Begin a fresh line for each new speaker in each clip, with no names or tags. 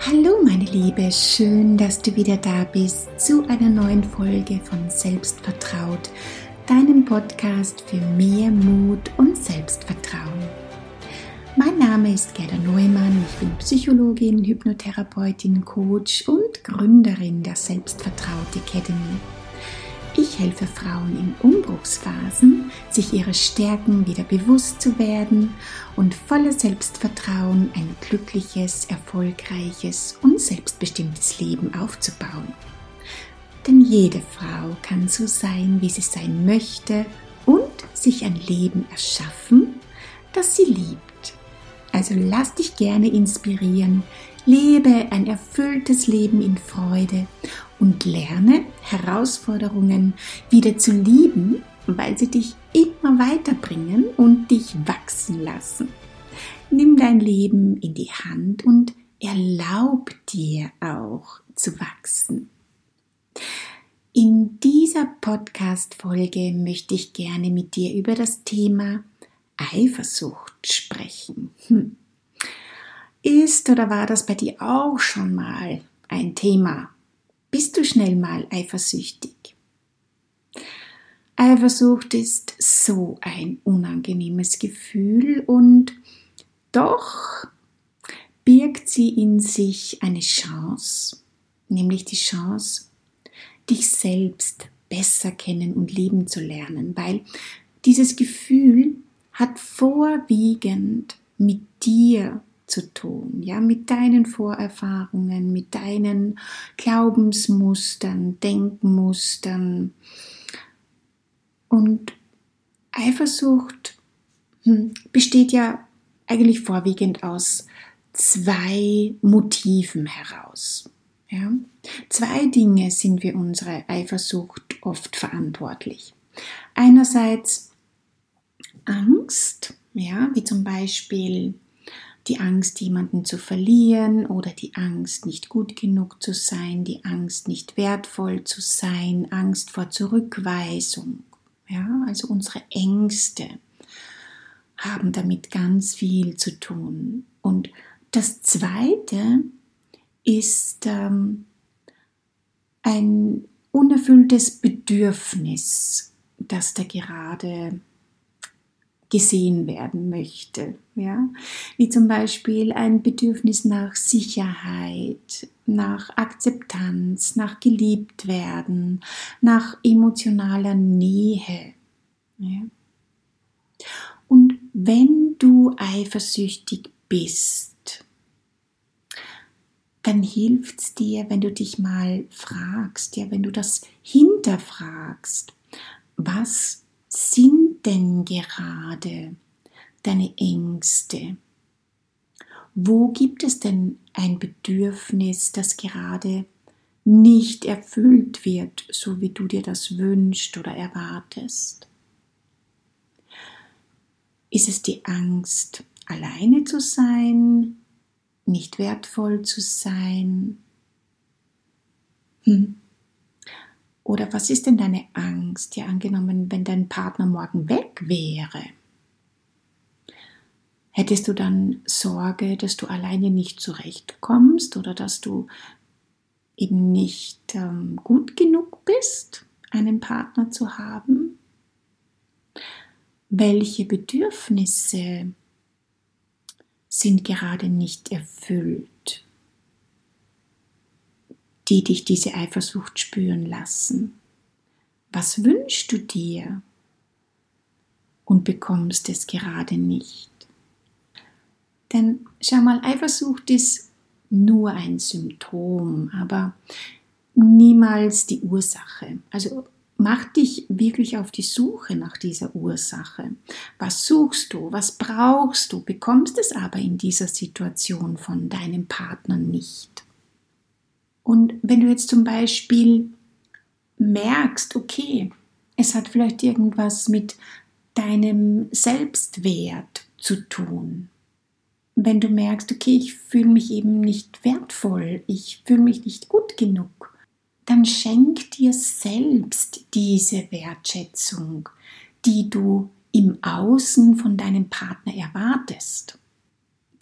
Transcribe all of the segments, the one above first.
Hallo meine Liebe, schön, dass du wieder da bist zu einer neuen Folge von Selbstvertraut, deinem Podcast für mehr Mut und Selbstvertrauen. Mein Name ist Gerda Neumann, ich bin Psychologin, Hypnotherapeutin, Coach und Gründerin der Selbstvertraut Academy. Ich helfe Frauen in Umbruchsphasen, sich ihrer Stärken wieder bewusst zu werden und voller Selbstvertrauen ein glückliches, erfolgreiches und selbstbestimmtes Leben aufzubauen. Denn jede Frau kann so sein, wie sie sein möchte und sich ein Leben erschaffen, das sie liebt. Also lass dich gerne inspirieren, lebe ein erfülltes Leben in Freude und lerne Herausforderungen wieder zu lieben, weil sie dich immer weiterbringen und dich wachsen lassen. Nimm dein Leben in die Hand und erlaub dir auch zu wachsen. In dieser Podcast-Folge möchte ich gerne mit dir über das Thema Eifersucht sprechen. Hm. Ist oder war das bei dir auch schon mal ein Thema? bist du schnell mal eifersüchtig. Eifersucht ist so ein unangenehmes Gefühl und doch birgt sie in sich eine Chance, nämlich die Chance, dich selbst besser kennen und lieben zu lernen, weil dieses Gefühl hat vorwiegend mit dir zu tun, ja, mit deinen Vorerfahrungen, mit deinen Glaubensmustern, Denkmustern. Und Eifersucht hm, besteht ja eigentlich vorwiegend aus zwei Motiven heraus. Ja? Zwei Dinge sind für unsere Eifersucht oft verantwortlich. Einerseits Angst, ja, wie zum Beispiel die Angst, jemanden zu verlieren oder die Angst, nicht gut genug zu sein, die Angst, nicht wertvoll zu sein, Angst vor Zurückweisung. Ja, also unsere Ängste haben damit ganz viel zu tun. Und das Zweite ist ähm, ein unerfülltes Bedürfnis, das da gerade gesehen werden möchte. Ja? Wie zum Beispiel ein Bedürfnis nach Sicherheit, nach Akzeptanz, nach geliebt werden, nach emotionaler Nähe. Ja? Und wenn du eifersüchtig bist, dann hilft es dir, wenn du dich mal fragst, ja, wenn du das hinterfragst, was sind denn gerade deine Ängste? Wo gibt es denn ein Bedürfnis, das gerade nicht erfüllt wird, so wie du dir das wünschst oder erwartest? Ist es die Angst, alleine zu sein, nicht wertvoll zu sein? Hm. Oder was ist denn deine Angst? Ja, angenommen, wenn dein Partner morgen weg wäre. Hättest du dann Sorge, dass du alleine nicht zurechtkommst oder dass du eben nicht ähm, gut genug bist, einen Partner zu haben? Welche Bedürfnisse sind gerade nicht erfüllt? Die dich diese Eifersucht spüren lassen. Was wünschst du dir und bekommst es gerade nicht? Denn schau mal, Eifersucht ist nur ein Symptom, aber niemals die Ursache. Also mach dich wirklich auf die Suche nach dieser Ursache. Was suchst du? Was brauchst du? Bekommst es aber in dieser Situation von deinem Partner nicht. Und wenn du jetzt zum Beispiel merkst, okay, es hat vielleicht irgendwas mit deinem Selbstwert zu tun. Wenn du merkst, okay, ich fühle mich eben nicht wertvoll, ich fühle mich nicht gut genug, dann schenk dir selbst diese Wertschätzung, die du im Außen von deinem Partner erwartest.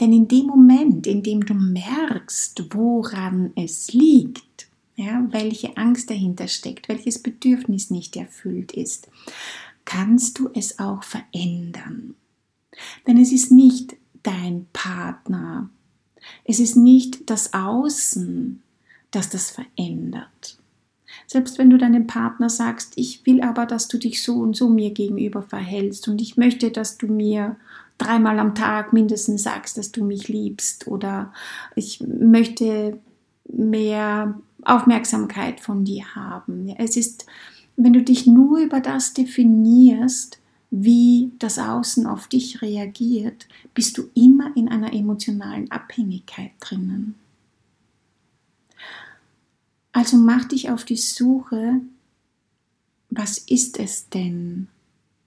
Denn in dem Moment, in dem du merkst, woran es liegt, ja, welche Angst dahinter steckt, welches Bedürfnis nicht erfüllt ist, kannst du es auch verändern. Denn es ist nicht dein Partner, es ist nicht das Außen, das das verändert. Selbst wenn du deinem Partner sagst, ich will aber, dass du dich so und so mir gegenüber verhältst und ich möchte, dass du mir dreimal am Tag mindestens sagst, dass du mich liebst oder ich möchte mehr Aufmerksamkeit von dir haben. Es ist, wenn du dich nur über das definierst, wie das Außen auf dich reagiert, bist du immer in einer emotionalen Abhängigkeit drinnen. Also mach dich auf die Suche, was ist es denn,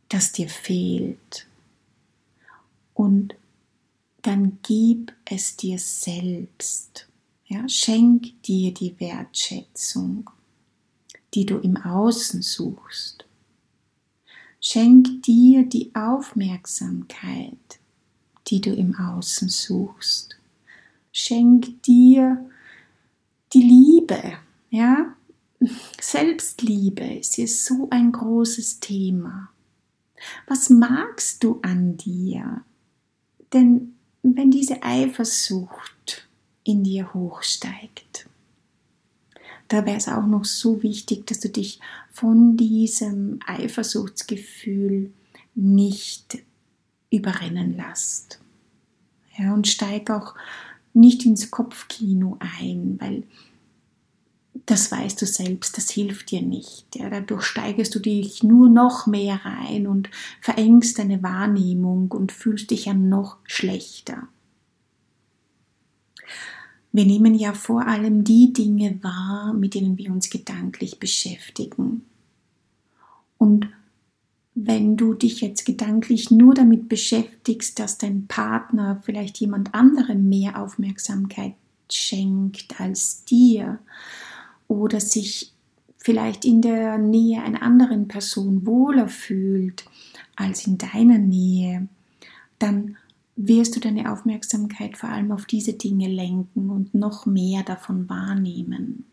das dir fehlt? Und dann gib es dir selbst. Ja, schenk dir die Wertschätzung, die du im Außen suchst. Schenk dir die Aufmerksamkeit, die du im Außen suchst. Schenk dir die Liebe, ja, Selbstliebe ist hier so ein großes Thema. Was magst du an dir? Denn wenn diese Eifersucht in dir hochsteigt, da wäre es auch noch so wichtig, dass du dich von diesem Eifersuchtsgefühl nicht überrennen lässt. Ja, und steig auch nicht ins Kopfkino ein, weil das weißt du selbst, das hilft dir nicht. Ja, dadurch steigerst du dich nur noch mehr rein und verengst deine Wahrnehmung und fühlst dich ja noch schlechter. Wir nehmen ja vor allem die Dinge wahr, mit denen wir uns gedanklich beschäftigen. Und wenn du dich jetzt gedanklich nur damit beschäftigst, dass dein Partner vielleicht jemand anderem mehr Aufmerksamkeit schenkt als dir, oder sich vielleicht in der Nähe einer anderen Person wohler fühlt als in deiner Nähe, dann wirst du deine Aufmerksamkeit vor allem auf diese Dinge lenken und noch mehr davon wahrnehmen.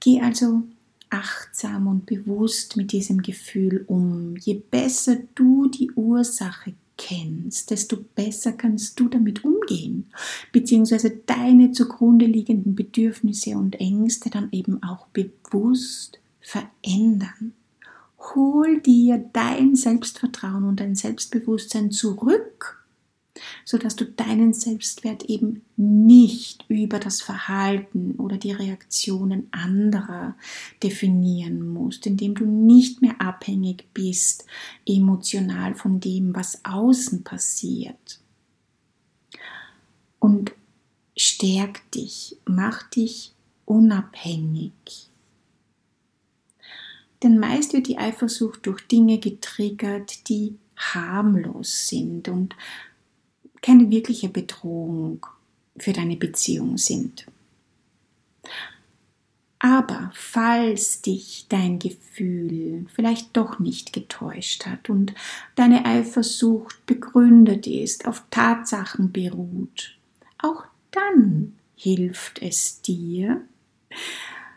Geh also achtsam und bewusst mit diesem Gefühl um. Je besser du die Ursache kennst, desto besser kannst du damit umgehen, beziehungsweise deine zugrunde liegenden Bedürfnisse und Ängste dann eben auch bewusst verändern. Hol dir dein Selbstvertrauen und dein Selbstbewusstsein zurück sodass du deinen Selbstwert eben nicht über das Verhalten oder die Reaktionen anderer definieren musst, indem du nicht mehr abhängig bist emotional von dem, was außen passiert. Und stärk dich, mach dich unabhängig. Denn meist wird die Eifersucht durch Dinge getriggert, die harmlos sind und keine wirkliche Bedrohung für deine Beziehung sind. Aber falls dich dein Gefühl vielleicht doch nicht getäuscht hat und deine Eifersucht begründet ist, auf Tatsachen beruht, auch dann hilft es dir,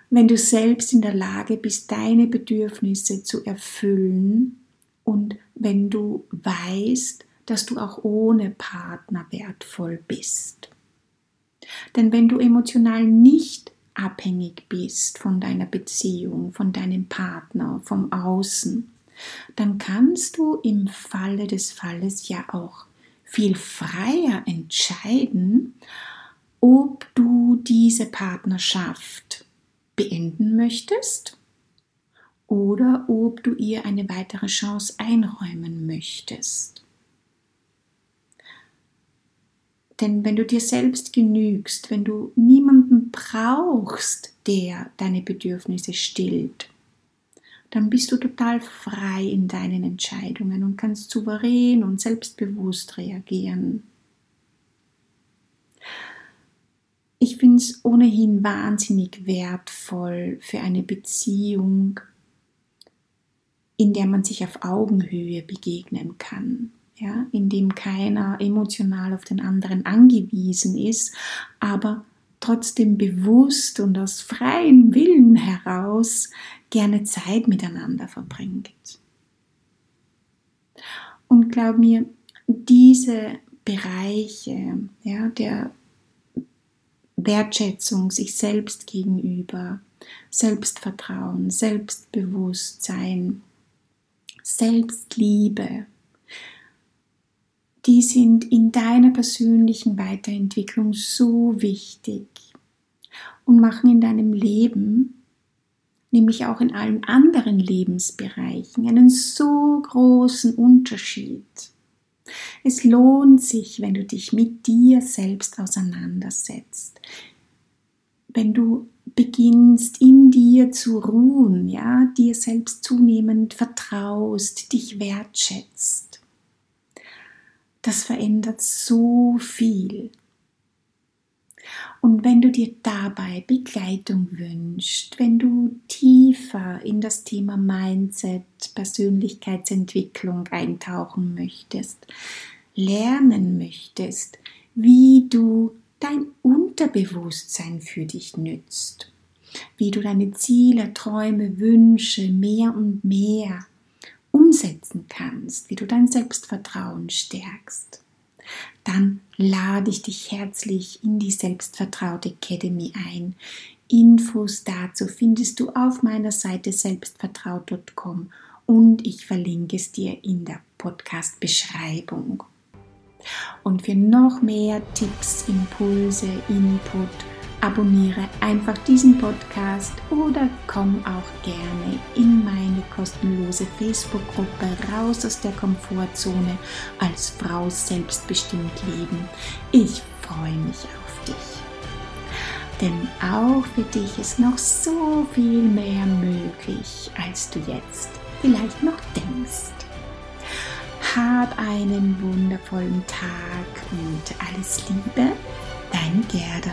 wenn du selbst in der Lage bist, deine Bedürfnisse zu erfüllen und wenn du weißt, dass du auch ohne Partner wertvoll bist. Denn wenn du emotional nicht abhängig bist von deiner Beziehung, von deinem Partner, vom Außen, dann kannst du im Falle des Falles ja auch viel freier entscheiden, ob du diese Partnerschaft beenden möchtest oder ob du ihr eine weitere Chance einräumen möchtest. Denn wenn du dir selbst genügst, wenn du niemanden brauchst, der deine Bedürfnisse stillt, dann bist du total frei in deinen Entscheidungen und kannst souverän und selbstbewusst reagieren. Ich finde es ohnehin wahnsinnig wertvoll für eine Beziehung, in der man sich auf Augenhöhe begegnen kann. ja, in dem keiner emotional auf den anderen angewiesen ist, aber trotzdem bewusst und aus freiem Willen heraus gerne Zeit miteinander verbringt. Und glaub mir, diese Bereiche ja, der Wertschätzung sich selbst gegenüber, Selbstvertrauen, Selbstbewusstsein, Selbstliebe, die sind in deiner persönlichen Weiterentwicklung so wichtig und machen in deinem Leben, nämlich auch in allen anderen Lebensbereichen, einen so großen Unterschied. Es lohnt sich, wenn du dich mit dir selbst auseinandersetzt, wenn du beginnst in dir zu ruhen, ja, dir selbst zunehmend vertraust, dich wertschätzt das verändert so viel. Und wenn du dir dabei Begleitung wünschst, wenn du tiefer in das Thema Mindset, Persönlichkeitsentwicklung eintauchen möchtest, lernen möchtest, wie du dein Unterbewusstsein für dich nützt, wie du deine Ziele, Träume, Wünsche mehr und mehr umsetzen kannst, wie du dein Selbstvertrauen stärkst, dann lade ich dich herzlich in die Selbstvertraut Academy ein. Infos dazu findest du auf meiner Seite selbstvertraut.com und ich verlinke es dir in der Podcast-Beschreibung. Und für noch mehr Tipps, Impulse, Input, abonniere einfach diesen Podcast oder komm auch gerne in meine kostenlose Facebook-Gruppe Raus aus der Komfortzone als Frau selbstbestimmt leben. Ich freue mich auf dich. Denn auch für dich ist noch so viel mehr möglich, als du jetzt vielleicht noch denkst. Hab einen wundervollen Tag und alles Liebe, dein Gerda.